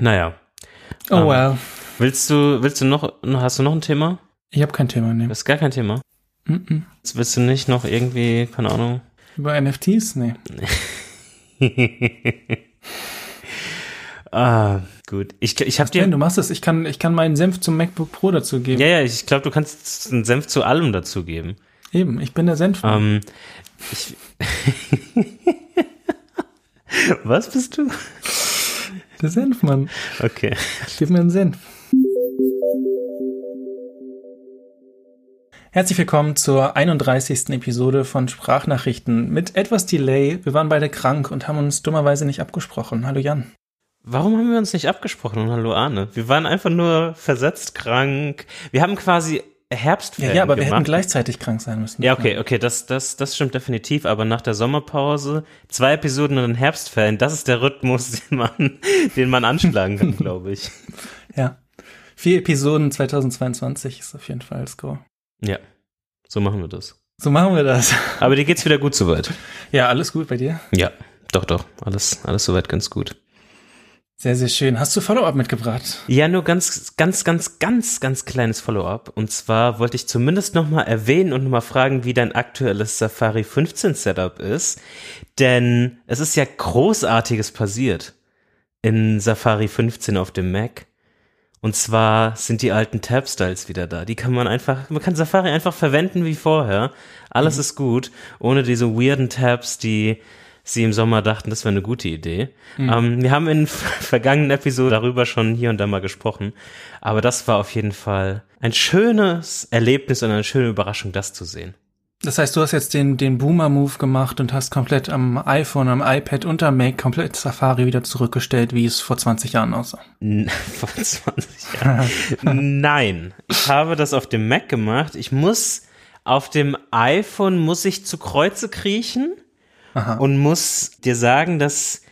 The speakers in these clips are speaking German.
Naja. Oh Ähm, well. Willst du, willst du noch, hast du noch ein Thema? Ich habe kein Thema, ne. Das ist gar kein Thema. Mhm. Willst du nicht noch irgendwie, keine Ahnung? Über NFTs? Nee. ah, gut. Ich, ich hab dir, du machst es. Ich kann, ich kann meinen Senf zum MacBook Pro dazu geben. ja, ja, ich glaube, du kannst einen Senf zu allem dazu geben. Eben, ich bin der Senf. Ähm, ich, was bist du? Der Senfmann. Okay. Gib mir einen Senf. Herzlich willkommen zur 31. Episode von Sprachnachrichten mit etwas Delay. Wir waren beide krank und haben uns dummerweise nicht abgesprochen. Hallo Jan. Warum haben wir uns nicht abgesprochen? Und hallo Arne. Wir waren einfach nur versetzt krank. Wir haben quasi Herbstferien Ja, ja aber wir gemacht. hätten gleichzeitig krank sein müssen. Ja, okay, okay, das, das, das stimmt definitiv. Aber nach der Sommerpause zwei Episoden und dann Herbstferien, das ist der Rhythmus, den man, den man anschlagen kann, glaube ich. Ja. Vier Episoden 2022 ist auf jeden Fall das Score. Ja, so machen wir das. So machen wir das. Aber dir geht's wieder gut soweit. Ja, alles gut bei dir? Ja, doch, doch, alles, alles soweit ganz gut. Sehr, sehr schön. Hast du Follow-up mitgebracht? Ja, nur ganz, ganz, ganz, ganz, ganz kleines Follow-up. Und zwar wollte ich zumindest nochmal erwähnen und nochmal fragen, wie dein aktuelles Safari 15 Setup ist. Denn es ist ja Großartiges passiert in Safari 15 auf dem Mac. Und zwar sind die alten Tab-Styles wieder da. Die kann man einfach, man kann Safari einfach verwenden wie vorher. Alles ist gut, ohne diese weirden Tabs, die sie im Sommer dachten, das wäre eine gute Idee. Ähm, wir haben in vergangenen Episoden darüber schon hier und da mal gesprochen. Aber das war auf jeden Fall ein schönes Erlebnis und eine schöne Überraschung, das zu sehen. Das heißt, du hast jetzt den, den Boomer-Move gemacht und hast komplett am iPhone, am iPad und am Mac komplett Safari wieder zurückgestellt, wie es vor 20 Jahren aussah. Vor 20 Jahren. Nein, ich habe das auf dem Mac gemacht. Ich muss auf dem iPhone muss ich zu Kreuze kriechen Aha. und muss dir sagen, dass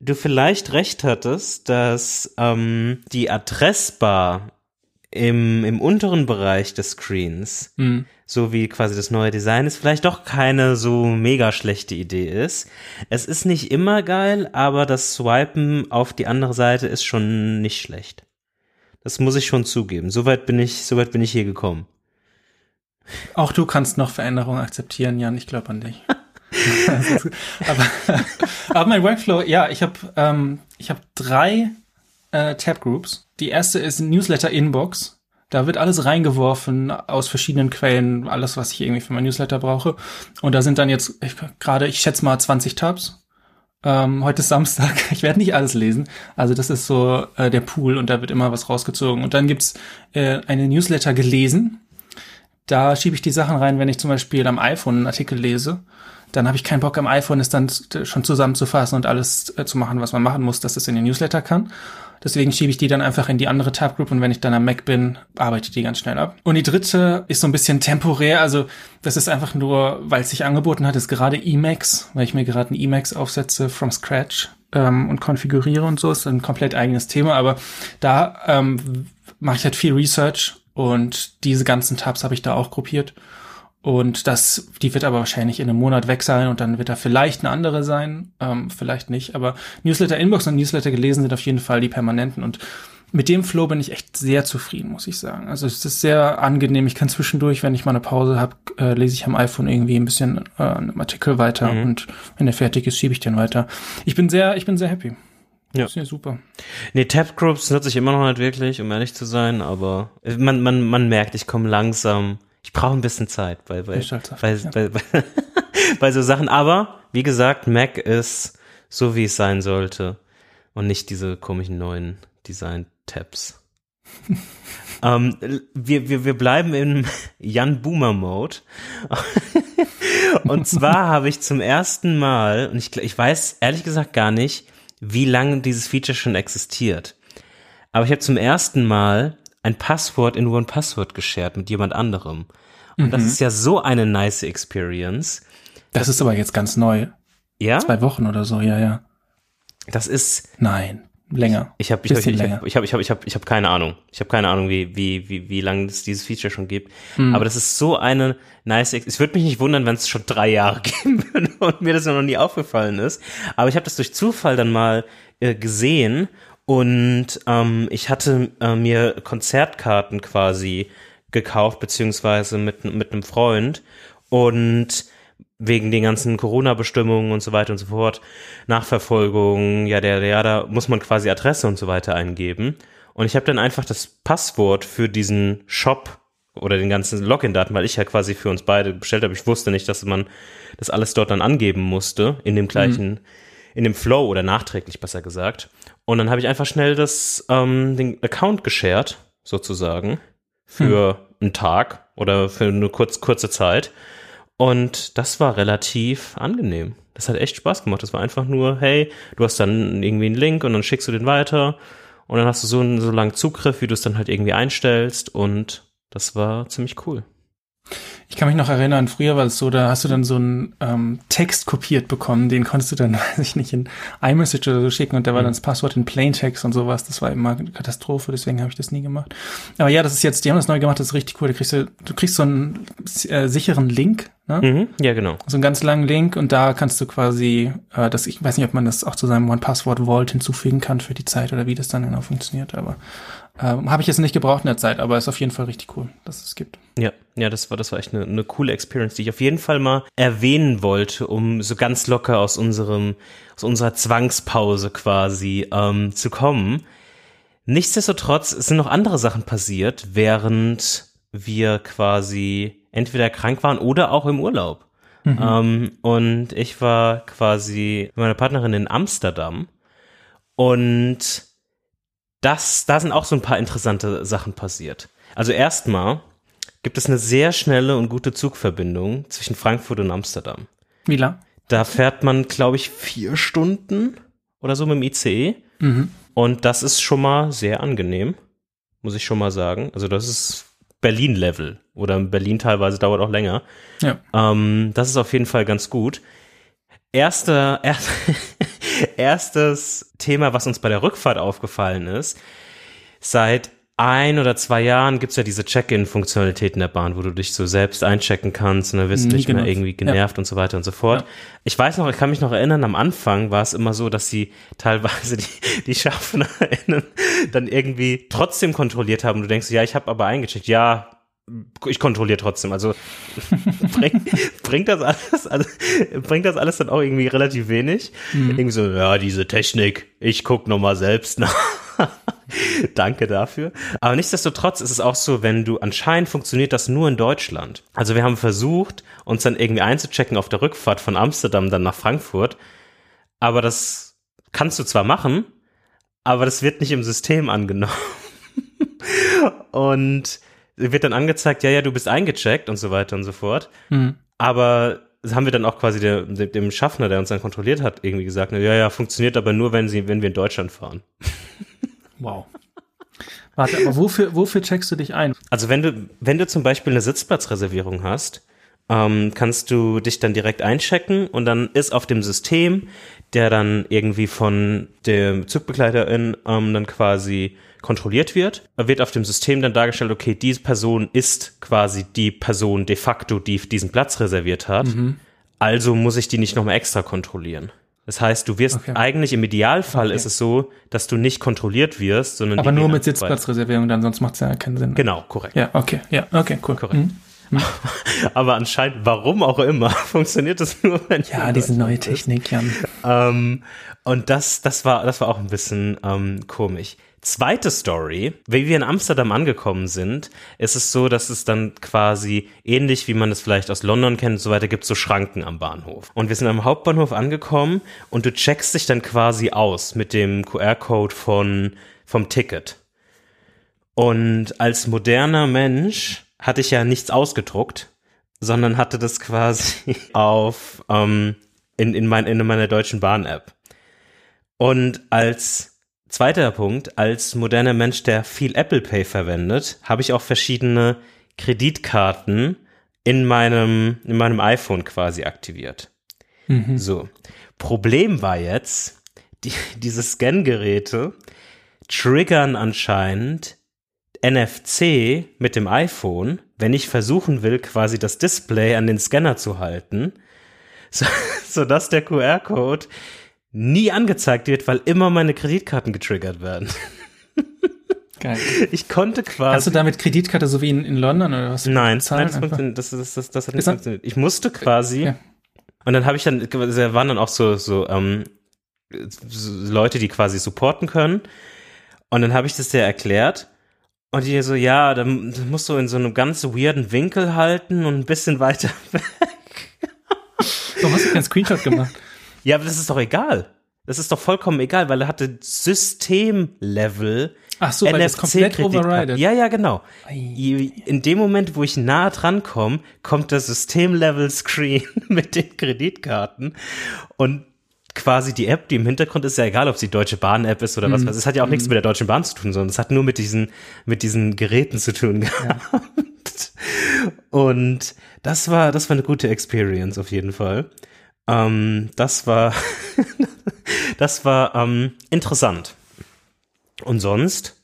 du vielleicht recht hattest, dass ähm, die Adressbar im, im unteren Bereich des Screens, Hm. so wie quasi das neue Design ist, vielleicht doch keine so mega schlechte Idee ist. Es ist nicht immer geil, aber das Swipen auf die andere Seite ist schon nicht schlecht. Das muss ich schon zugeben. Soweit bin ich, soweit bin ich hier gekommen. Auch du kannst noch Veränderungen akzeptieren, Jan, ich glaube an dich. Aber, aber mein Workflow, ja, ich habe ähm, ich hab drei äh, Tab-Groups. Die erste ist Newsletter-Inbox. Da wird alles reingeworfen aus verschiedenen Quellen, alles, was ich irgendwie für mein Newsletter brauche. Und da sind dann jetzt gerade, ich schätze mal 20 Tabs. Ähm, heute ist Samstag. Ich werde nicht alles lesen. Also das ist so äh, der Pool und da wird immer was rausgezogen. Und dann gibt's äh, eine Newsletter gelesen. Da schiebe ich die Sachen rein, wenn ich zum Beispiel am iPhone einen Artikel lese. Dann habe ich keinen Bock am iPhone, es dann schon zusammenzufassen und alles äh, zu machen, was man machen muss, dass es in den Newsletter kann. Deswegen schiebe ich die dann einfach in die andere Tab-Group und wenn ich dann am Mac bin, arbeite die ganz schnell ab. Und die dritte ist so ein bisschen temporär, also das ist einfach nur, weil es sich angeboten hat, ist gerade Emacs, weil ich mir gerade ein Emacs aufsetze from scratch ähm, und konfiguriere und so, ist ein komplett eigenes Thema, aber da ähm, mache ich halt viel Research und diese ganzen Tabs habe ich da auch gruppiert. Und das, die wird aber wahrscheinlich in einem Monat weg sein und dann wird da vielleicht eine andere sein, ähm, vielleicht nicht. Aber Newsletter Inbox und Newsletter gelesen sind auf jeden Fall die permanenten und mit dem Flow bin ich echt sehr zufrieden, muss ich sagen. Also es ist sehr angenehm. Ich kann zwischendurch, wenn ich mal eine Pause habe, äh, lese ich am iPhone irgendwie ein bisschen äh, einen Artikel weiter Mhm. und wenn der fertig ist, schiebe ich den weiter. Ich bin sehr, ich bin sehr happy. Ja. Das ist ja super. Nee, Tab-Groups nutze ich immer noch nicht wirklich, um ehrlich zu sein, aber man, man, man merkt, ich komme langsam. Ich brauche ein bisschen Zeit bei, bei, auf bei, dich, ja. bei, bei, bei so Sachen. Aber, wie gesagt, Mac ist so, wie es sein sollte. Und nicht diese komischen neuen Design-Tabs. ähm, wir, wir, wir bleiben im Jan Boomer Mode. und zwar habe ich zum ersten Mal, und ich, ich weiß ehrlich gesagt gar nicht, wie lange dieses Feature schon existiert. Aber ich habe zum ersten Mal ein Passwort in One Password geshared mit jemand anderem. Und das ist ja so eine nice Experience. Das ist aber jetzt ganz neu. Ja, Zwei Wochen oder so, ja, ja. das ist Nein, länger. Ich habe ich hab, ich hab, ich hab, ich hab, ich hab, ich hab keine Ahnung. Ich habe keine Ahnung, wie wie wie wie lange es dieses Feature schon gibt. Hm. Aber das ist so eine nice. Ex es würde mich nicht wundern, wenn es schon drei Jahre geben würde und mir das noch nie aufgefallen ist. Aber ich habe das durch Zufall dann mal äh, gesehen Und ähm, ich hatte äh, mir Konzertkarten quasi gekauft, beziehungsweise mit, mit einem Freund. Und wegen den ganzen Corona-Bestimmungen und so weiter und so fort, Nachverfolgung, ja, der, ja, da muss man quasi Adresse und so weiter eingeben. Und ich habe dann einfach das Passwort für diesen Shop oder den ganzen Login-Daten, weil ich ja quasi für uns beide bestellt habe. Ich wusste nicht, dass man das alles dort dann angeben musste, in dem gleichen, mhm. In dem Flow oder nachträglich besser gesagt. Und dann habe ich einfach schnell das, ähm, den Account geshared, sozusagen, für mhm. einen Tag oder für eine kurz, kurze Zeit und das war relativ angenehm. Das hat echt Spaß gemacht. Das war einfach nur, hey, du hast dann irgendwie einen Link und dann schickst du den weiter und dann hast du so, so langen Zugriff, wie du es dann halt irgendwie einstellst und das war ziemlich cool. Ich kann mich noch erinnern, früher war es so, da hast du dann so einen ähm, Text kopiert bekommen, den konntest du dann, weiß ich nicht, in iMessage oder so schicken und da war mhm. dann das Passwort in Plaintext und sowas. Das war immer eine Katastrophe, deswegen habe ich das nie gemacht. Aber ja, das ist jetzt, die haben das neu gemacht, das ist richtig cool. Da kriegst du, du kriegst so einen äh, sicheren Link, ne? Mhm, ja, genau. So einen ganz langen Link und da kannst du quasi, äh, das, ich weiß nicht, ob man das auch zu seinem One-Password-Vault hinzufügen kann für die Zeit oder wie das dann genau funktioniert, aber ähm, Habe ich jetzt nicht gebraucht in der Zeit, aber ist auf jeden Fall richtig cool, dass es gibt. Ja, ja, das war, das war echt eine, eine coole Experience, die ich auf jeden Fall mal erwähnen wollte, um so ganz locker aus unserem, aus unserer Zwangspause quasi ähm, zu kommen. Nichtsdestotrotz sind noch andere Sachen passiert, während wir quasi entweder krank waren oder auch im Urlaub. Mhm. Ähm, und ich war quasi mit meiner Partnerin in Amsterdam und das, da sind auch so ein paar interessante Sachen passiert. Also erstmal gibt es eine sehr schnelle und gute Zugverbindung zwischen Frankfurt und Amsterdam. Wie lang? Da fährt man, glaube ich, vier Stunden oder so mit dem ICE. Mhm. Und das ist schon mal sehr angenehm, muss ich schon mal sagen. Also das ist Berlin-Level oder Berlin teilweise dauert auch länger. Ja. Ähm, das ist auf jeden Fall ganz gut. Erster, erst, erstes Thema, was uns bei der Rückfahrt aufgefallen ist. Seit ein oder zwei Jahren gibt's ja diese Check-in-Funktionalität in der Bahn, wo du dich so selbst einchecken kannst und dann wirst du nicht mehr irgendwie genervt ja. und so weiter und so fort. Ja. Ich weiß noch, ich kann mich noch erinnern, am Anfang war es immer so, dass sie teilweise die, die SchaffnerInnen dann irgendwie trotzdem kontrolliert haben. Du denkst, ja, ich habe aber eingecheckt. Ja, ich kontrolliere trotzdem. Also bringt, bringt das alles, also, bringt das alles dann auch irgendwie relativ wenig. Mhm. Irgendwie so, ja, diese Technik, ich guck noch mal selbst nach. Danke dafür. Aber nichtsdestotrotz ist es auch so, wenn du anscheinend funktioniert das nur in Deutschland. Also wir haben versucht, uns dann irgendwie einzuchecken auf der Rückfahrt von Amsterdam dann nach Frankfurt. Aber das kannst du zwar machen, aber das wird nicht im System angenommen. Und wird dann angezeigt, ja, ja, du bist eingecheckt und so weiter und so fort. Mhm. Aber das haben wir dann auch quasi der, dem Schaffner, der uns dann kontrolliert hat, irgendwie gesagt, ja, ja, funktioniert aber nur, wenn sie, wenn wir in Deutschland fahren. Wow. Warte, aber wofür, wofür checkst du dich ein? Also wenn du, wenn du zum Beispiel eine Sitzplatzreservierung hast, ähm, kannst du dich dann direkt einchecken und dann ist auf dem System, der dann irgendwie von der Zugbegleiterin ähm, dann quasi kontrolliert wird, wird auf dem System dann dargestellt, okay, diese Person ist quasi die Person de facto, die diesen Platz reserviert hat. Mhm. Also muss ich die nicht nochmal extra kontrollieren. Das heißt, du wirst okay. eigentlich im Idealfall okay. ist es so, dass du nicht kontrolliert wirst, sondern aber nur mit Sitzplatzreservierung, dann sonst macht es ja keinen Sinn. Genau, korrekt. Ja, okay, ja, okay, cool. Korrekt. Mhm. mhm. Aber anscheinend, warum auch immer, funktioniert das nur, wenn Ja, diese neue Technik, ja. Ähm, und das, das war, das war auch ein bisschen ähm, komisch. Zweite Story, wie wir in Amsterdam angekommen sind, ist es so, dass es dann quasi ähnlich wie man es vielleicht aus London kennt und so weiter gibt, so Schranken am Bahnhof. Und wir sind am Hauptbahnhof angekommen und du checkst dich dann quasi aus mit dem QR-Code von, vom Ticket. Und als moderner Mensch hatte ich ja nichts ausgedruckt, sondern hatte das quasi auf ähm, in, in, mein, in meiner deutschen Bahn-App. Und als Zweiter Punkt, als moderner Mensch, der viel Apple Pay verwendet, habe ich auch verschiedene Kreditkarten in meinem, in meinem iPhone quasi aktiviert. Mhm. So. Problem war jetzt, die, diese Scan-Geräte triggern anscheinend NFC mit dem iPhone, wenn ich versuchen will, quasi das Display an den Scanner zu halten, so, so dass der QR-Code nie angezeigt wird, weil immer meine Kreditkarten getriggert werden. Geil. Ich konnte quasi. Hast du damit Kreditkarte so wie in, in London oder was? Nein, Zahlen nein das, das, das, das, hat nicht funktioniert. Ich musste quasi, Ja. und dann habe ich dann, da waren dann auch so, so, ähm, so Leute, die quasi supporten können. Und dann habe ich das dir erklärt. Und die so, ja, dann musst du in so einem ganz weirden Winkel halten und ein bisschen weiter weg. Warum hast du keinen Screenshot gemacht? Ja, aber das ist doch egal. Das ist doch vollkommen egal, weil er hatte Systemlevel Ach so, weil das komplett overridet. Ja, ja, genau. In dem Moment, wo ich nah dran komme, kommt das System-Level-Screen mit den Kreditkarten und quasi die App, die im Hintergrund ist, ja egal, ob es die Deutsche Bahn-App ist oder was Mhm. weiß. Es hat ja auch nichts mit der Deutschen Bahn zu tun, sondern es hat nur mit diesen, mit diesen Geräten zu tun gehabt. Und das war, das war eine gute Experience auf jeden Fall. Ähm, das war, das war ähm, interessant. Und sonst?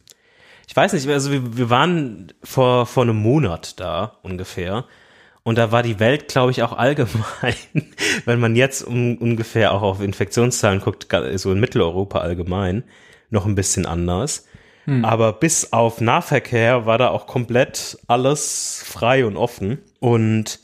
Ich weiß nicht, also wir, wir waren vor, vor einem Monat da ungefähr. Und da war die Welt, glaube ich, auch allgemein, wenn man jetzt um, ungefähr auch auf Infektionszahlen guckt, so in Mitteleuropa allgemein, noch ein bisschen anders. Aber bis auf Nahverkehr war da auch komplett alles frei und offen. Und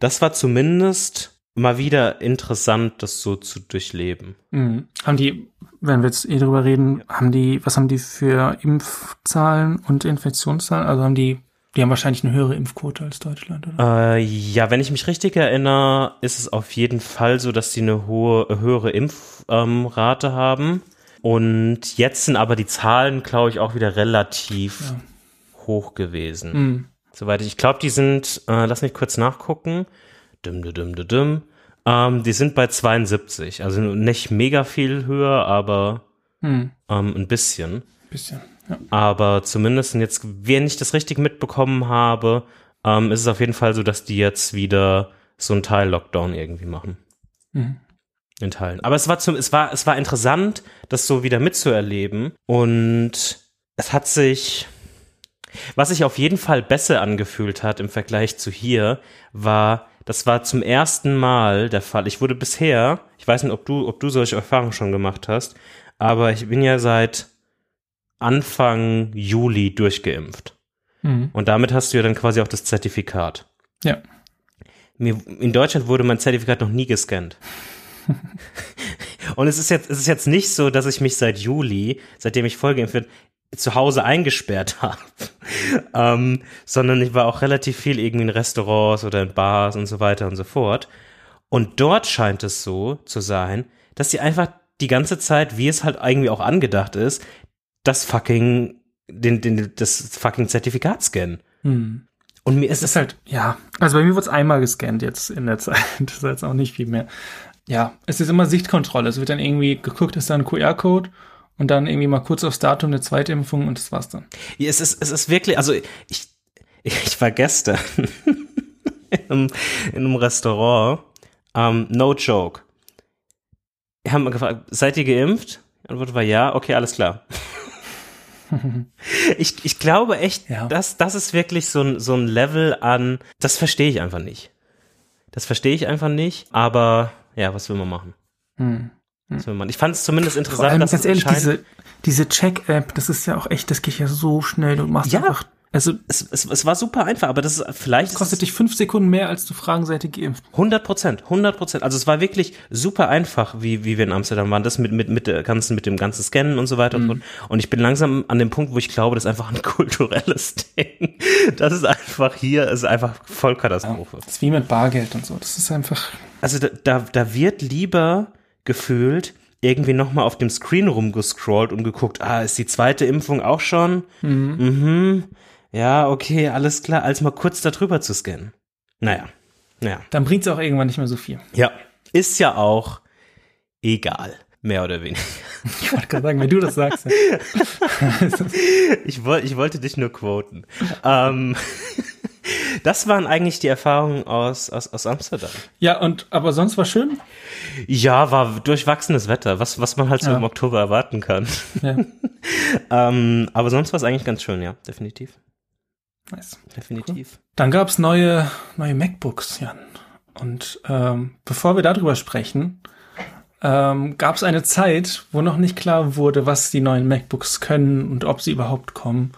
das war zumindest mal wieder interessant, das so zu durchleben. Mhm. Haben die, wenn wir jetzt eh drüber reden, haben die, was haben die für Impfzahlen und Infektionszahlen? Also haben die, die haben wahrscheinlich eine höhere Impfquote als Deutschland, oder? Äh, ja, wenn ich mich richtig erinnere, ist es auf jeden Fall so, dass sie eine hohe, höhere Impfrate ähm, haben. Und jetzt sind aber die Zahlen, glaube ich, auch wieder relativ hoch gewesen. Mhm. Soweit ich, ich glaube, die sind, äh, lass mich kurz nachgucken. Dum, dum, dum, dum, dum. Ähm, die sind bei 72. Also nicht mega viel höher, aber Mhm. ähm, ein bisschen. Bisschen. Ja. Aber zumindest jetzt, wenn ich das richtig mitbekommen habe, ähm, ist es auf jeden Fall so, dass die jetzt wieder so einen Teil-Lockdown irgendwie machen. Mhm. In Teilen. Aber es war zum, es war, es war interessant, das so wieder mitzuerleben. Und es hat sich, was sich auf jeden Fall besser angefühlt hat im Vergleich zu hier, war, das war zum ersten Mal der Fall. Ich wurde bisher, ich weiß nicht, ob du, ob du solche Erfahrungen schon gemacht hast, aber ich bin ja seit Anfang Juli durchgeimpft. Mhm. Und damit hast du ja dann quasi auch das Zertifikat. Ja. Mir, in Deutschland wurde mein Zertifikat noch nie gescannt. Und es ist jetzt, es ist jetzt nicht so, dass ich mich seit Juli, seitdem ich voll geimpft bin, zu Hause eingesperrt habe, ähm, sondern ich war auch relativ viel irgendwie in Restaurants oder in Bars und so weiter und so fort. Und dort scheint es so zu sein, dass sie einfach die ganze Zeit, wie es halt irgendwie auch angedacht ist, das fucking, den, den, das fucking Zertifikat scannen. Mhm. Und mir ist Es ist halt, ja, also bei mir wurde es einmal gescannt jetzt in der Zeit. Das ist jetzt auch nicht viel mehr. Ja, es ist immer Sichtkontrolle. Es wird dann irgendwie geguckt, ist da ein QR-Code und dann irgendwie mal kurz aufs Datum der Zweitimpfung und das war's dann. Ja, es ist, es ist wirklich, also ich, ich war gestern in einem, in einem Restaurant, ähm, no joke. Wir haben gefragt, seid ihr geimpft? Die Antwort war ja, okay, alles klar. ich, ich glaube echt, Ja. das, das ist wirklich so ein, so ein Level an, das verstehe ich einfach nicht. Das verstehe ich einfach nicht, aber ja, was will man machen? Hm. Will man? Ich fand es zumindest Vor interessant, allem, dass ganz ehrlich, diese, diese Check-App, das ist ja auch echt, das geht ja so schnell. Du machst Ja. einfach, also es, es, es war super einfach, aber das ist vielleicht ist es- kostet dich fünf Sekunden mehr, als du fragen, seid ihr geimpft. 100 Prozent, 100 Prozent. Also es war wirklich super einfach, wie, wie wir in Amsterdam waren, das mit, mit, mit der ganzen, mit dem ganzen Scannen und so weiter und so fort. Und ich bin langsam an dem Punkt, wo ich glaube, das ist einfach ein kulturelles Ding. Das ist einfach hier, ist einfach Vollkatastrophe. Das ist wie mit Bargeld und so. Das ist einfach, Also da, da, da wird lieber gefühlt irgendwie nochmal auf dem Screen rumgescrollt und geguckt, ah, ist die zweite Impfung auch schon? Mhm. Ja, okay, alles klar, als mal kurz darüber zu scannen. Naja, naja. dann bringt's auch irgendwann nicht mehr so viel. Ja, ist ja auch egal, mehr oder weniger. Ich wollte gerade sagen, wenn du das sagst. Ja. Ich, woll, ich wollte dich nur quoten. Ähm, das waren eigentlich die Erfahrungen aus, aus, aus Amsterdam. ja, und, aber sonst war schön. Ja, war durchwachsenes Wetter, was, was man halt so Ja. im Oktober erwarten kann. Ja, Ähm, aber sonst war es eigentlich ganz schön, ja, definitiv. nice. Definitiv. Dann gab's neue, neue MacBooks, Jan. Und ähm, bevor wir darüber sprechen, ähm, gab es eine Zeit, wo noch nicht klar wurde, was die neuen MacBooks können und ob sie überhaupt kommen.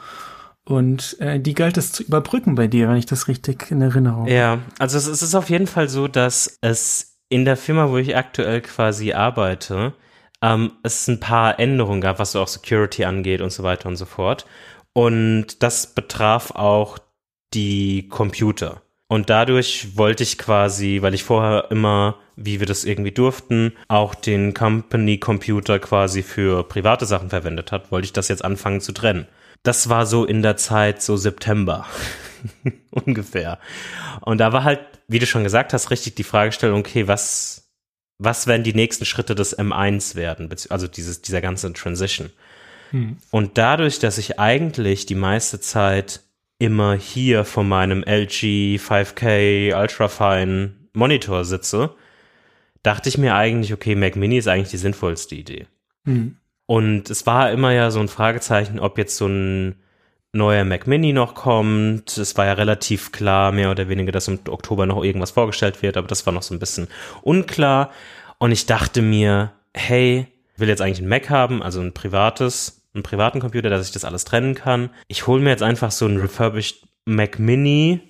Und äh, die galt es zu überbrücken bei dir, wenn ich das richtig in Erinnerung habe. Ja, also es, es ist auf jeden Fall so, dass es in der Firma, wo ich aktuell quasi arbeite, ähm, es ein paar Änderungen gab, was so auch Security angeht und so weiter und so fort. Und das betraf auch die Computer. Und dadurch wollte ich quasi, weil ich vorher immer, wie wir das irgendwie durften, auch den Company Computer quasi für private Sachen verwendet hat, wollte ich das jetzt anfangen zu trennen. Das war so in der Zeit so September ungefähr. Und da war halt, wie du schon gesagt hast, richtig die Fragestellung, okay, was, was werden die nächsten Schritte des M1 werden, also dieses, dieser ganze Transition. Hm. Und dadurch, dass ich eigentlich die meiste Zeit immer hier vor meinem LG 5K Ultrafine Monitor sitze, dachte ich mir eigentlich, okay, Mac Mini ist eigentlich die sinnvollste Idee. Mhm. Und es war immer ja so ein Fragezeichen, ob jetzt so ein neuer Mac Mini noch kommt. Es war ja relativ klar, mehr oder weniger, dass im Oktober noch irgendwas vorgestellt wird, aber das war noch so ein bisschen unklar. Und ich dachte mir, hey, will jetzt eigentlich ein Mac haben, also ein privates, einen privaten Computer, dass ich das alles trennen kann. Ich hole mir jetzt einfach so einen refurbished Mac Mini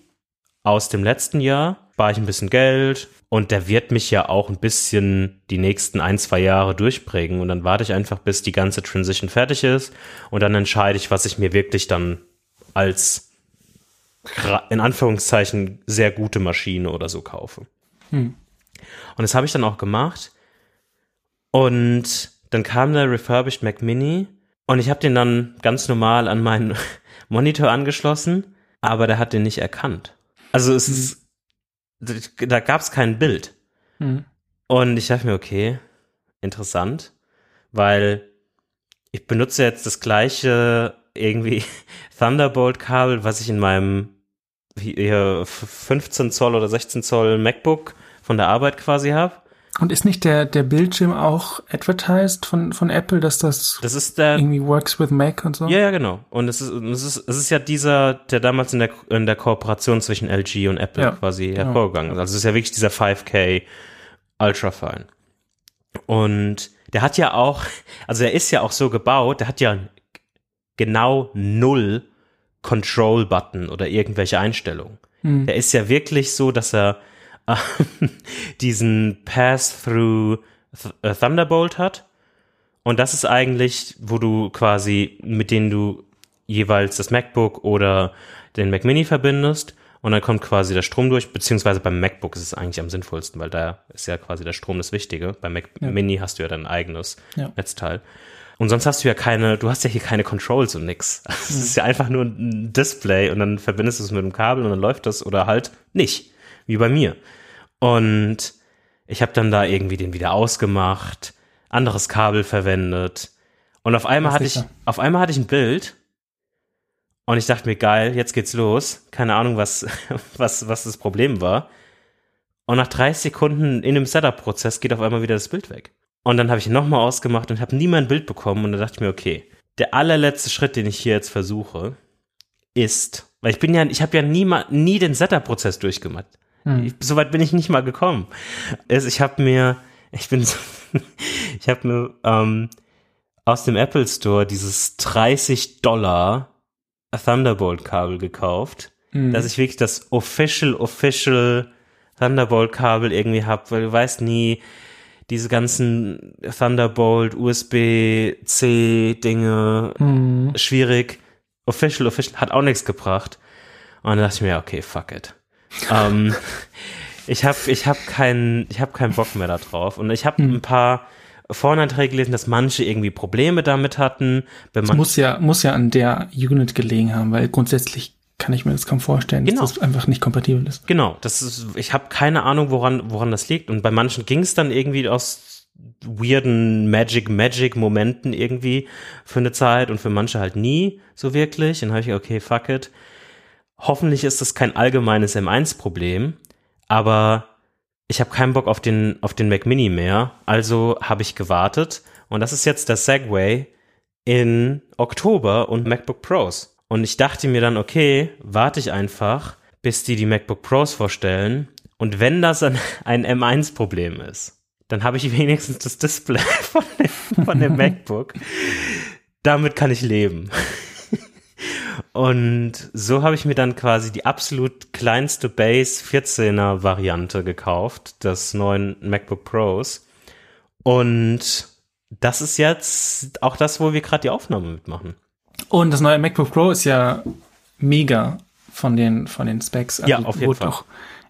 aus dem letzten Jahr, spare ich ein bisschen Geld. Und der wird mich ja auch ein bisschen die nächsten ein, zwei Jahre durchprägen. Und dann warte ich einfach, bis die ganze Transition fertig ist. Und dann entscheide ich, was ich mir wirklich dann als in Anführungszeichen sehr gute Maschine oder so kaufe. Hm. Und das habe ich dann auch gemacht. Und dann kam der refurbished Mac Mini. Und ich habe den dann ganz normal an meinen Monitor angeschlossen, aber der hat den nicht erkannt. Also es ist, da gab es kein Bild. Mhm. Und ich dachte mir, okay, interessant, weil ich benutze jetzt das gleiche irgendwie Thunderbolt-Kabel, was ich in meinem hier 15 Zoll oder 16 Zoll MacBook von der Arbeit quasi habe. Und ist nicht der, der Bildschirm auch advertised von, von Apple, dass das, das ist der, irgendwie works with Mac und so? Ja, ja, genau. Und es ist, es ist, es ist ja dieser, der damals in der, in der Kooperation zwischen LG und Apple ja, quasi genau. hervorgegangen ist. Also es ist ja wirklich dieser 5K Ultrafine. Und der hat ja auch, also er ist ja auch so gebaut, der hat ja genau null Control-Button oder irgendwelche Einstellungen. Hm. Der ist ja wirklich so, dass er diesen Pass-Through äh, Thunderbolt hat. Und das ist eigentlich, wo du quasi, mit denen du jeweils das MacBook oder den Mac Mini verbindest. Und dann kommt quasi der Strom durch, beziehungsweise beim MacBook ist es eigentlich am sinnvollsten, weil da ist ja quasi der Strom das Wichtige. Beim Mac ja. Mini hast du ja dein eigenes ja. Netzteil. Und sonst hast du ja keine, du hast ja hier keine Controls und nix. Es mhm. ist ja einfach nur ein Display und dann verbindest du es mit dem Kabel und dann läuft das oder halt nicht wie bei mir. Und ich habe dann da irgendwie den wieder ausgemacht, anderes Kabel verwendet. Und auf einmal hatte ich, auf einmal hatte ich ein Bild und ich dachte mir, geil, jetzt geht's los. Keine Ahnung, was, was, was das Problem war. Und nach 30 Sekunden in dem Setup-Prozess geht auf einmal wieder das Bild weg. Und dann habe ich nochmal ausgemacht und habe nie mein Bild bekommen. Und dann dachte ich mir, okay, der allerletzte Schritt, den ich hier jetzt versuche, ist, weil ich bin ja, ich habe ja nie, nie den Setup-Prozess durchgemacht. Hm. Soweit bin ich nicht mal gekommen. Also ich habe mir, ich bin, so, ich habe mir ähm, aus dem Apple Store dieses 30 Dollar Thunderbolt-Kabel gekauft, hm. dass ich wirklich das official, official Thunderbolt-Kabel irgendwie habe, weil du weißt nie, diese ganzen Thunderbolt, USB-C-Dinge, hm. schwierig. Official, official, hat auch nichts gebracht. Und dann dachte ich mir, okay, fuck it ähm, ich habe ich hab keinen hab keinen Bock mehr darauf. Und ich habe hm. ein paar Foreneinträge gelesen, dass manche irgendwie Probleme damit hatten. Man muss ja, muss ja an der Unit gelegen haben, weil grundsätzlich kann ich mir das kaum vorstellen, genau. dass das einfach nicht kompatibel ist. Genau, das ist, ich habe keine Ahnung, woran, woran das liegt. Und bei manchen ging es dann irgendwie aus weirden Magic Magic Momenten irgendwie für eine Zeit und für manche halt nie so wirklich. Und dann habe ich okay, fuck it. Hoffentlich ist das kein allgemeines M1-Problem, aber ich habe keinen Bock auf den, auf den Mac Mini mehr, also habe ich gewartet und das ist jetzt der Segway in Oktober und MacBook Pros. Und ich dachte mir dann, okay, warte ich einfach, bis die die MacBook Pros vorstellen und wenn das ein, ein M1-Problem ist, dann habe ich wenigstens das Display von dem, von dem MacBook. Damit kann ich leben. Und so habe ich mir dann quasi die absolut kleinste Base 14er Variante gekauft, des neuen MacBook Pros. Und das ist jetzt auch das, wo wir gerade die Aufnahme mitmachen. Und das neue MacBook Pro ist ja mega von den, von den Specs. Also ja, auf jeden Fall. Auch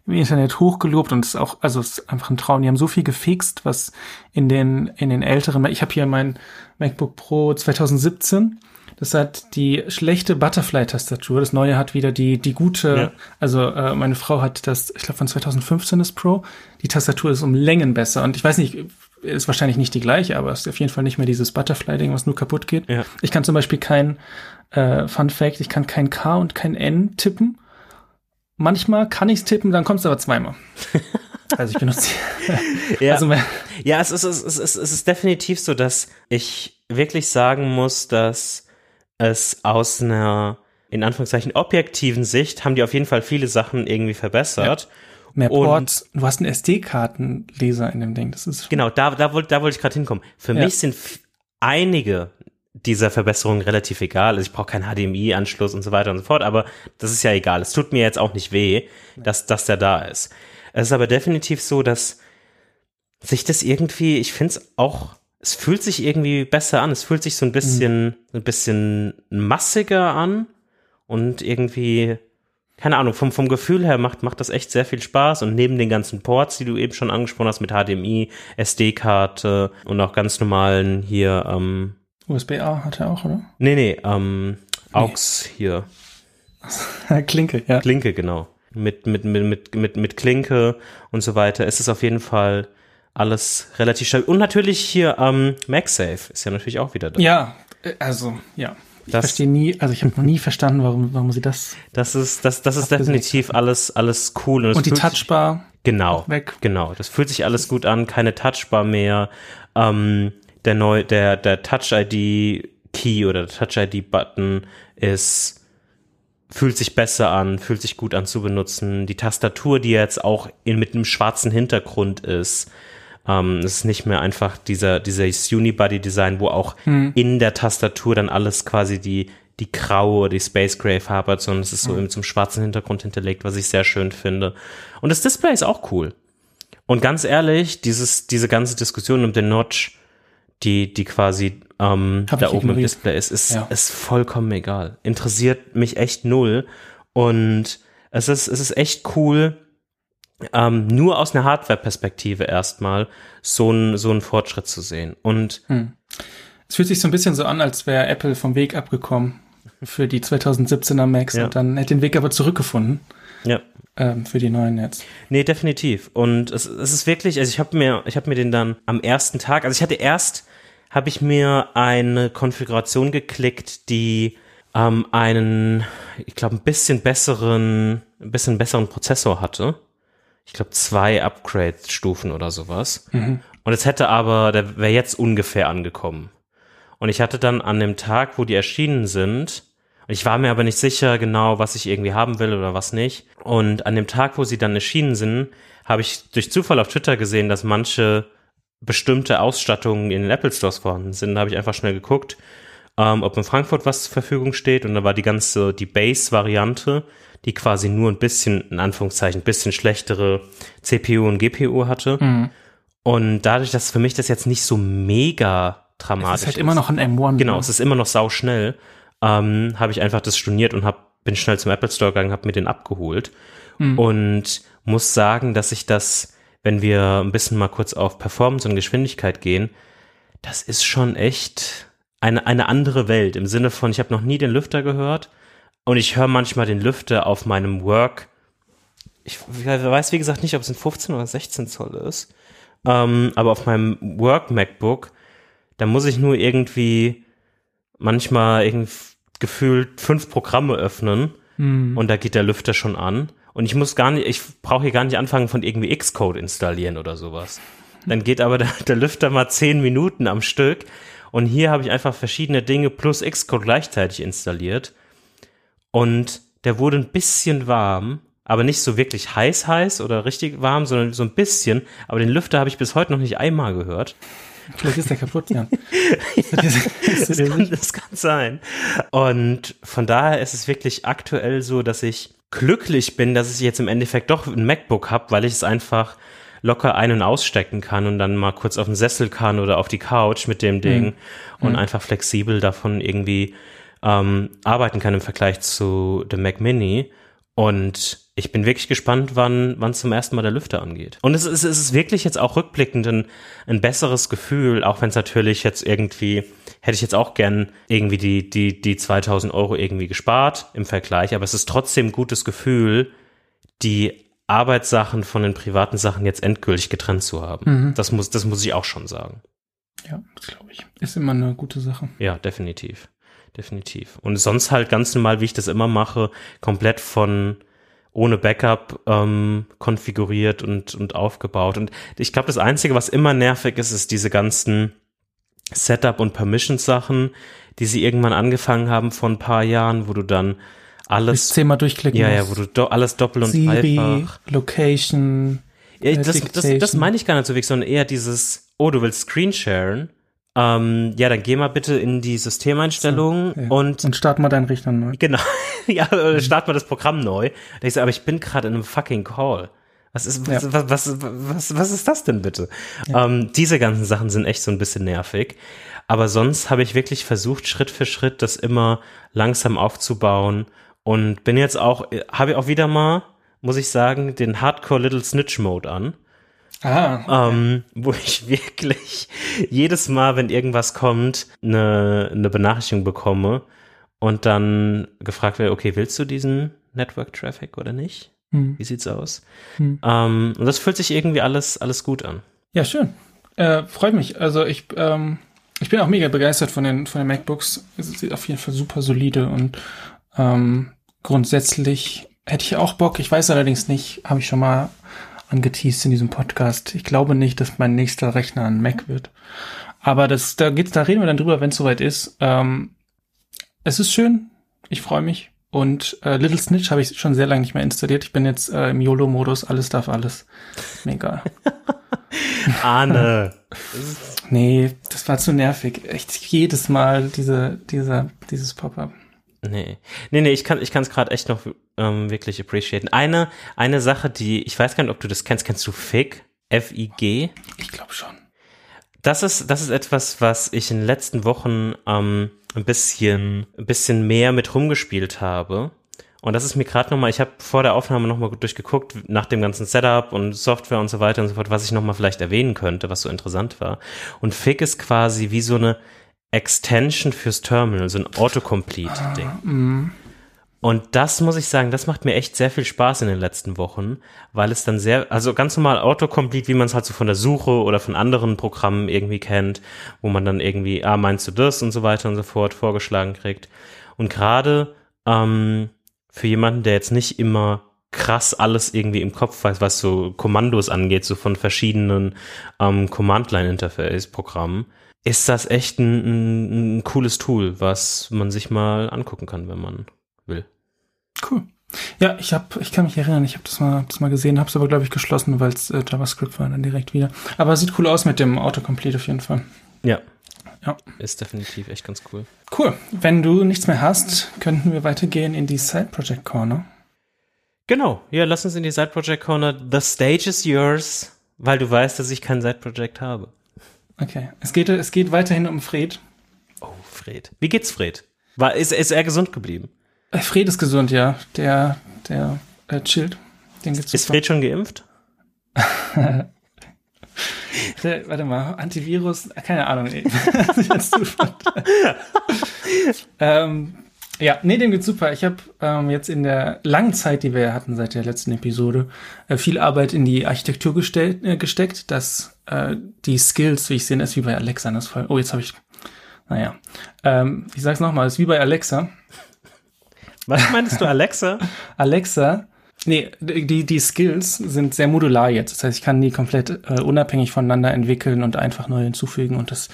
im Internet hochgelobt und es ist auch, also ist einfach ein Traum. Die haben so viel gefixt, was in den, in den älteren, ich habe hier mein MacBook Pro 2017. Das hat die schlechte Butterfly-Tastatur. Das neue hat wieder die, die gute, ja. also äh, meine Frau hat das, ich glaube von 2015 das Pro. Die Tastatur ist um Längen besser. Und ich weiß nicht, ist wahrscheinlich nicht die gleiche, aber es ist auf jeden Fall nicht mehr dieses Butterfly-Ding, was nur kaputt geht. Ja. Ich kann zum Beispiel kein, äh, Fun Fact, ich kann kein K und kein N tippen. Manchmal kann ich es tippen, dann kommt es aber zweimal. Also ich benutze. ja, also ja es, ist, es, ist, es ist definitiv so, dass ich wirklich sagen muss, dass es aus einer in Anführungszeichen objektiven Sicht haben die auf jeden Fall viele Sachen irgendwie verbessert. Ja. Mehr Ports, du hast einen SD-Kartenleser in dem Ding. Das ist genau, da, da wollte da wollte ich gerade hinkommen. Für ja. mich sind einige dieser Verbesserungen relativ egal. Also ich brauche keinen HDMI-Anschluss und so weiter und so fort, aber das ist ja egal. Es tut mir jetzt auch nicht weh, dass, dass der da ist. Es ist aber definitiv so, dass sich das irgendwie, ich finde es auch, es fühlt sich irgendwie besser an. Es fühlt sich so ein bisschen, mhm. ein bisschen massiger an und irgendwie, keine Ahnung, vom, vom Gefühl her macht, macht das echt sehr viel Spaß und neben den ganzen Ports, die du eben schon angesprochen hast mit HDMI, SD-Karte und auch ganz normalen hier, ähm, USB-A hat er auch, oder? Nee, nee, ähm, AUX nee. hier. Klinke, ja. Klinke, genau. Mit, mit, mit, mit, mit, mit Klinke und so weiter. Es ist auf jeden Fall alles relativ stabil. Und natürlich hier ähm, MagSafe ist ja natürlich auch wieder da. Ja, äh, also, ja. Ich das, verstehe nie, also ich habe noch nie verstanden, warum, warum sie das. Das ist, das, das ist definitiv alles, alles cool. Und, und die Touchbar. Sich, genau. Weg. Genau. Das fühlt sich alles gut an, keine Touchbar mehr. Ähm, der neu, der, der Touch ID Key oder der Touch ID Button ist, fühlt sich besser an, fühlt sich gut an zu benutzen. Die Tastatur, die jetzt auch in, mit einem schwarzen Hintergrund ist, ähm, es ist nicht mehr einfach dieser, dieses Unibody-Design, wo auch hm. in der Tastatur dann alles quasi die, die graue die Space Gray Farbe hat, sondern es ist so hm. zum schwarzen Hintergrund hinterlegt, was ich sehr schön finde. Und das Display ist auch cool. Und ganz ehrlich, dieses, diese ganze Diskussion um den Notch, die, die quasi ähm, da oben im Display ist, ist, ja. ist vollkommen egal. Interessiert mich echt null. Und es ist, es ist echt cool, ähm, nur aus einer Hardware-Perspektive erstmal so einen so einen Fortschritt zu sehen. Und hm. es fühlt sich so ein bisschen so an, als wäre Apple vom Weg abgekommen für die 2017er Macs ja. und dann hätte den Weg aber zurückgefunden. Ja. Ähm, für die neuen jetzt. Nee, definitiv. Und es, es ist wirklich, also ich habe mir, ich habe mir den dann am ersten Tag, also ich hatte erst, habe ich mir eine Konfiguration geklickt, die ähm, einen, ich glaube, ein bisschen besseren, ein bisschen besseren Prozessor hatte. Ich glaube, zwei Upgrade-Stufen oder sowas. Mhm. Und es hätte aber, der wäre jetzt ungefähr angekommen. Und ich hatte dann an dem Tag, wo die erschienen sind, ich war mir aber nicht sicher genau, was ich irgendwie haben will oder was nicht. Und an dem Tag, wo sie dann erschienen sind, habe ich durch Zufall auf Twitter gesehen, dass manche bestimmte Ausstattungen in den Apple Stores vorhanden sind. Da habe ich einfach schnell geguckt, ähm, ob in Frankfurt was zur Verfügung steht. Und da war die ganze, die Base-Variante, die quasi nur ein bisschen, in Anführungszeichen, ein bisschen schlechtere CPU und GPU hatte. Mhm. Und dadurch, dass für mich das jetzt nicht so mega dramatisch ist. Es ist halt immer noch ein M1. Genau, ne? es ist immer noch sau schnell ähm, habe ich einfach das storniert und hab, bin schnell zum Apple Store gegangen, habe mir den abgeholt mhm. und muss sagen, dass ich das, wenn wir ein bisschen mal kurz auf Performance und Geschwindigkeit gehen, das ist schon echt eine, eine andere Welt im Sinne von, ich habe noch nie den Lüfter gehört und ich höre manchmal den Lüfter auf meinem Work. Ich weiß, wie gesagt, nicht, ob es ein 15 oder 16 Zoll ist, ähm, aber auf meinem Work MacBook, da muss ich nur irgendwie manchmal irgendwie gefühlt fünf Programme öffnen hm. und da geht der Lüfter schon an. Und ich muss gar nicht, ich brauche hier gar nicht anfangen von irgendwie Xcode installieren oder sowas. Dann geht aber der, der Lüfter mal zehn Minuten am Stück. Und hier habe ich einfach verschiedene Dinge plus Xcode gleichzeitig installiert. Und der wurde ein bisschen warm aber nicht so wirklich heiß heiß oder richtig warm, sondern so ein bisschen. Aber den Lüfter habe ich bis heute noch nicht einmal gehört. Vielleicht ist der kaputt, ja. das, kann, das kann sein. Und von daher ist es wirklich aktuell so, dass ich glücklich bin, dass ich jetzt im Endeffekt doch ein MacBook habe, weil ich es einfach locker ein- und ausstecken kann und dann mal kurz auf den Sessel kann oder auf die Couch mit dem Ding mhm. und mhm. einfach flexibel davon irgendwie ähm, arbeiten kann im Vergleich zu dem Mac Mini. Und ich bin wirklich gespannt, wann, wann zum ersten Mal der Lüfter angeht. Und es ist, es ist wirklich jetzt auch rückblickend ein, ein besseres Gefühl, auch wenn es natürlich jetzt irgendwie, hätte ich jetzt auch gern irgendwie die, die, die 2000 Euro irgendwie gespart im Vergleich, aber es ist trotzdem ein gutes Gefühl, die Arbeitssachen von den privaten Sachen jetzt endgültig getrennt zu haben. Mhm. Das muss, das muss ich auch schon sagen. Ja, das glaube ich. Ist immer eine gute Sache. Ja, definitiv. Definitiv. Und sonst halt ganz normal, wie ich das immer mache, komplett von, ohne Backup ähm, konfiguriert und, und aufgebaut. Und ich glaube, das Einzige, was immer nervig ist, ist diese ganzen Setup- und Permissions-Sachen, die sie irgendwann angefangen haben vor ein paar Jahren, wo du dann alles zehnmal durchklicken Ja, ja, wo du do, alles doppelt und Siri, dreifach. Location. Ja, das, das, das meine ich gar nicht so wirklich, sondern eher dieses, oh, du willst Screensharen ähm, ja, dann geh mal bitte in die Systemeinstellungen so, ja. und und start mal deinen Rechner neu. Genau, ja, oder start mal das Programm neu. Da ich so, aber ich bin gerade in einem fucking Call. Was ist was, ja. was, was, was, was ist das denn bitte? Ja. Ähm, diese ganzen Sachen sind echt so ein bisschen nervig. Aber sonst habe ich wirklich versucht, Schritt für Schritt das immer langsam aufzubauen und bin jetzt auch, habe ich auch wieder mal, muss ich sagen, den Hardcore Little Snitch Mode an. Ah, ähm, wo ich wirklich jedes Mal, wenn irgendwas kommt, eine, eine Benachrichtigung bekomme und dann gefragt werde, okay, willst du diesen Network Traffic oder nicht? Hm. Wie sieht's aus? Hm. Ähm, und das fühlt sich irgendwie alles, alles gut an. Ja, schön. Äh, freut mich. Also ich, ähm, ich bin auch mega begeistert von den, von den MacBooks. Es sieht auf jeden Fall super solide und ähm, grundsätzlich hätte ich auch Bock. Ich weiß allerdings nicht, habe ich schon mal angeteased in diesem Podcast. Ich glaube nicht, dass mein nächster Rechner ein Mac wird. Aber das, da geht's, da reden wir dann drüber, wenn es soweit ist. Ähm, es ist schön. Ich freue mich. Und äh, Little Snitch habe ich schon sehr lange nicht mehr installiert. Ich bin jetzt äh, im YOLO-Modus. Alles darf alles. Mir egal. Ahne. nee, das war zu nervig. Echt jedes Mal diese, dieser, dieses Pop-up. Nee. Nee, nee, ich kann ich kann es gerade echt noch ähm, wirklich appreciaten. Eine eine Sache, die ich weiß gar nicht, ob du das kennst, kennst du FIG? F I G? Ich glaube schon. Das ist das ist etwas, was ich in den letzten Wochen ähm, ein bisschen ein bisschen mehr mit rumgespielt habe. Und das ist mir gerade nochmal, ich habe vor der Aufnahme nochmal durchgeguckt, nach dem ganzen Setup und Software und so weiter und so fort, was ich nochmal vielleicht erwähnen könnte, was so interessant war. Und FIG ist quasi wie so eine Extension fürs Terminal, so ein Autocomplete-Ding. Ah, mm. Und das muss ich sagen, das macht mir echt sehr viel Spaß in den letzten Wochen, weil es dann sehr, also ganz normal Autocomplete, wie man es halt so von der Suche oder von anderen Programmen irgendwie kennt, wo man dann irgendwie, ah, meinst du das und so weiter und so fort vorgeschlagen kriegt. Und gerade ähm, für jemanden, der jetzt nicht immer krass alles irgendwie im Kopf weiß, was so Kommandos angeht, so von verschiedenen ähm, Command-Line-Interface-Programmen, ist das echt ein, ein, ein, cooles Tool, was man sich mal angucken kann, wenn man will. Cool. Ja, ich habe, ich kann mich erinnern, ich habe das mal, das mal gesehen, habe es aber glaube ich geschlossen, weil es äh, JavaScript war dann direkt wieder. Aber sieht cool aus mit dem Autocomplete auf jeden Fall. Ja. Ja. Ist definitiv echt ganz cool. Cool. Wenn du nichts mehr hast, könnten wir weitergehen in die Side Project Corner. Genau. Ja, lass uns in die Side Project Corner. The stage is yours, weil du weißt, dass ich kein Side Project habe. Okay. Es geht, es geht weiterhin um Fred. Oh, Fred. Wie geht's Fred? War, ist, ist er gesund geblieben? Äh, Fred ist gesund, ja. Der, der, der chillt. Den geht's ist Fred schon geimpft? der, warte mal, Antivirus, keine Ahnung. ähm, ja, nee, dem geht's super. Ich habe ähm, jetzt in der langen Zeit, die wir hatten seit der letzten Episode, äh, viel Arbeit in die Architektur gestellt, äh, gesteckt, dass äh, die Skills, wie ich sehe, ist wie bei Alexa das Fall. Oh, jetzt habe ich. Naja. Ähm, ich sag's nochmal, ist wie bei Alexa. Was meinst du, Alexa? Alexa Nee, die, die Skills sind sehr modular jetzt. Das heißt, ich kann die komplett äh, unabhängig voneinander entwickeln und einfach neu hinzufügen und das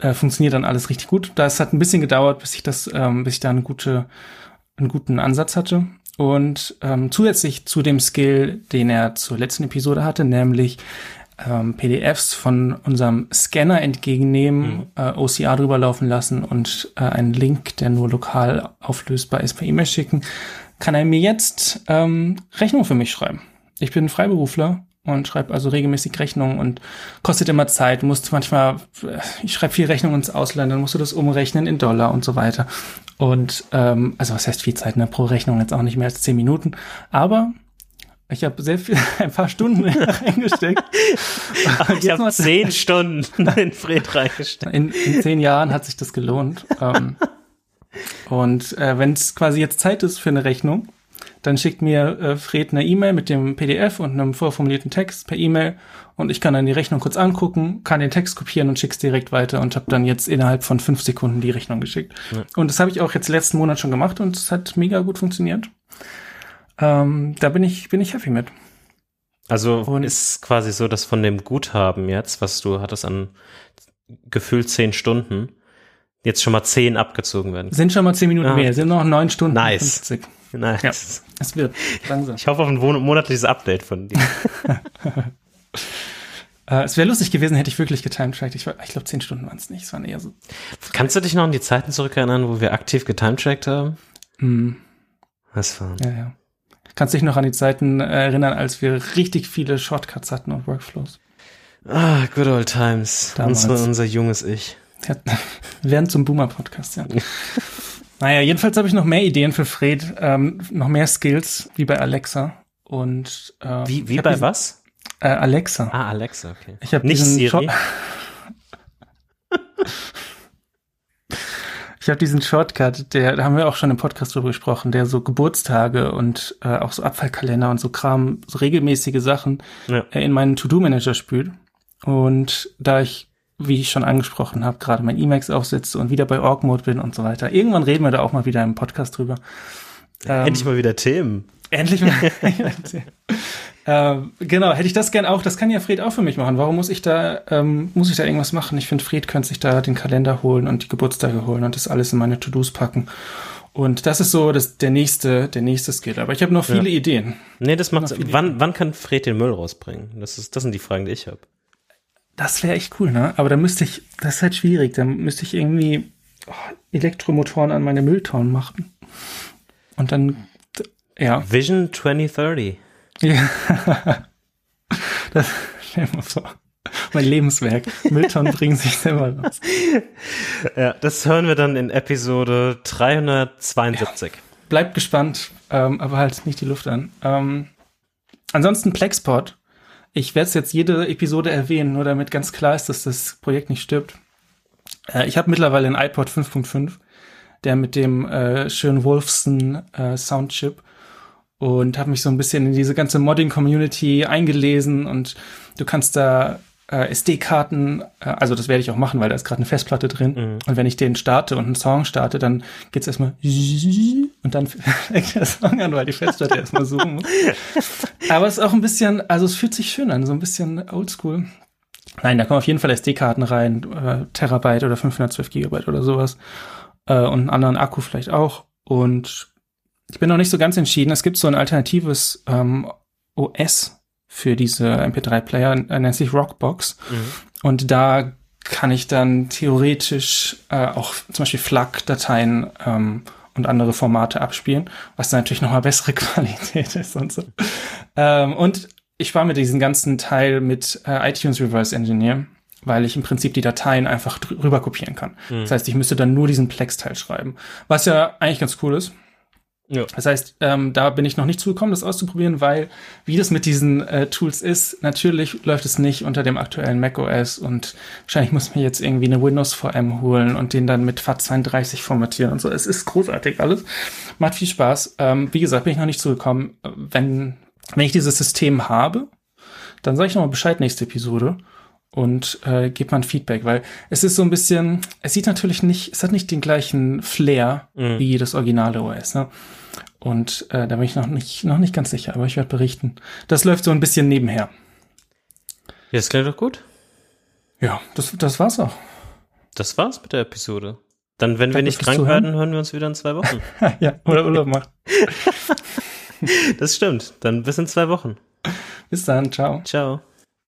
äh, funktioniert dann alles richtig gut. Das hat ein bisschen gedauert, bis ich das, ähm, bis ich da eine gute, einen guten Ansatz hatte. Und ähm, zusätzlich zu dem Skill, den er zur letzten Episode hatte, nämlich ähm, PDFs von unserem Scanner entgegennehmen, mhm. äh, OCR drüber laufen lassen und äh, einen Link, der nur lokal auflösbar ist, per E-Mail schicken, kann er mir jetzt ähm, Rechnung für mich schreiben. Ich bin Freiberufler und schreibe also regelmäßig Rechnungen und kostet immer Zeit. Du musst manchmal, äh, ich schreibe viel Rechnung ins Ausland, dann musst du das umrechnen in Dollar und so weiter. Und ähm, also was heißt viel Zeit, ne? Pro Rechnung jetzt auch nicht mehr als zehn Minuten. Aber ich habe sehr viel, ein paar Stunden reingesteckt. ich habe zehn Stunden in Fred reingesteckt. In, in, zehn Jahren hat sich das gelohnt. Ähm, und äh, wenn es quasi jetzt Zeit ist für eine Rechnung, dann schickt mir äh, Fred eine E-Mail mit dem PDF und einem vorformulierten Text per E-Mail und ich kann dann die Rechnung kurz angucken, kann den Text kopieren und schick's direkt weiter und habe dann jetzt innerhalb von fünf Sekunden die Rechnung geschickt. Ja. Und das habe ich auch jetzt letzten Monat schon gemacht und es hat mega gut funktioniert. Ähm, da bin ich bin ich happy mit. Also und ist quasi so, dass von dem Guthaben jetzt, was du hattest an gefühlt zehn Stunden, jetzt schon mal zehn abgezogen werden. Sind schon mal zehn Minuten ah. mehr, sind noch neun Stunden. Nice. 50. Nice. Ja, es wird langsam. Ich hoffe auf ein monatliches Update von dir. äh, es wäre lustig gewesen, hätte ich wirklich getimetrackt. Ich, ich glaube, zehn Stunden waren es nicht. Es waren eher so. Kannst du dich noch an die Zeiten zurückerinnern, wo wir aktiv getimetrackt haben? Mm. Was war? Ja, ja. Kannst dich noch an die Zeiten erinnern, als wir richtig viele Shortcuts hatten und Workflows? Ah, good old times. Unsere, unser junges Ich. Ja, während zum Boomer-Podcast, ja. Naja, jedenfalls habe ich noch mehr Ideen für Fred, ähm, noch mehr Skills, wie bei Alexa. Und ähm, Wie, wie bei diesen, was? Äh, Alexa. Ah, Alexa, okay. Ich habe Nicht Siri? ich habe diesen Shortcut, der, da haben wir auch schon im Podcast drüber gesprochen, der so Geburtstage und äh, auch so Abfallkalender und so Kram, so regelmäßige Sachen ja. äh, in meinen To-Do-Manager spült. Und da ich wie ich schon angesprochen habe, gerade mein Emacs aufsetze und wieder bei Org-Mode bin und so weiter. Irgendwann reden wir da auch mal wieder im Podcast drüber. Ähm, endlich mal wieder Themen. Endlich mal. äh, genau, hätte ich das gern auch. Das kann ja Fred auch für mich machen. Warum muss ich da, ähm, muss ich da irgendwas machen? Ich finde, Fred könnte sich da den Kalender holen und die Geburtstage holen und das alles in meine To-Dos packen. Und das ist so das, der nächste, der nächste Skill. Aber ich habe noch viele ja. Ideen. Nee, das macht. Wann, wann kann Fred den Müll rausbringen? Das ist, das sind die Fragen, die ich habe. Das wäre echt cool, ne? Aber da müsste ich, das ist halt schwierig, da müsste ich irgendwie oh, Elektromotoren an meine Mülltonnen machen. Und dann, ja. Vision 2030. Ja. das, vor. Mein Lebenswerk. Mülltonnen bringen sich selber raus. Ja, das hören wir dann in Episode 372. Ja. Bleibt gespannt, ähm, aber halt nicht die Luft an. Ähm, ansonsten Plexpot ich werde es jetzt jede Episode erwähnen, nur damit ganz klar ist, dass das Projekt nicht stirbt. Äh, ich habe mittlerweile einen iPod 5.5, der mit dem äh, schönen Wolfson äh, Soundchip und habe mich so ein bisschen in diese ganze Modding-Community eingelesen und du kannst da äh, SD-Karten, äh, also das werde ich auch machen, weil da ist gerade eine Festplatte drin. Mhm. Und wenn ich den starte und einen Song starte, dann geht's erstmal und dann fängt der Song an, weil die Festplatte erstmal suchen muss. Aber es ist auch ein bisschen, also es fühlt sich schön an, so ein bisschen oldschool. Nein, da kommen auf jeden Fall SD-Karten rein, äh, Terabyte oder 512 Gigabyte oder sowas. Äh, und einen anderen Akku vielleicht auch. Und ich bin noch nicht so ganz entschieden. Es gibt so ein alternatives ähm, OS für diese MP3-Player, äh, nennt sich Rockbox. Mhm. Und da kann ich dann theoretisch äh, auch zum Beispiel FLAC-Dateien ähm, und andere Formate abspielen, was dann natürlich nochmal bessere Qualität ist und so. ähm, und ich spare mir diesen ganzen Teil mit äh, iTunes Reverse Engineer, weil ich im Prinzip die Dateien einfach rüber kopieren kann. Mhm. Das heißt, ich müsste dann nur diesen Plex-Teil schreiben, was ja eigentlich ganz cool ist. Ja. Das heißt, ähm, da bin ich noch nicht zugekommen, das auszuprobieren, weil wie das mit diesen äh, Tools ist, natürlich läuft es nicht unter dem aktuellen macOS und wahrscheinlich muss man jetzt irgendwie eine Windows VM holen und den dann mit FAT32 formatieren und so. Es ist großartig alles. Macht viel Spaß. Ähm, wie gesagt, bin ich noch nicht zugekommen. Wenn, wenn ich dieses System habe, dann sage ich nochmal Bescheid nächste Episode und äh, gibt man Feedback, weil es ist so ein bisschen, es sieht natürlich nicht, es hat nicht den gleichen Flair mhm. wie das originale OS. Ne? Und äh, da bin ich noch nicht, noch nicht ganz sicher, aber ich werde berichten. Das läuft so ein bisschen nebenher. Ja, das klingt doch gut. Ja, das, das war's auch. Das war's mit der Episode. Dann, wenn wir Danke nicht fürs krank werden, hören wir uns wieder in zwei Wochen. ja, oder Urlaub macht. Das stimmt. Dann bis in zwei Wochen. Bis dann, ciao. Ciao.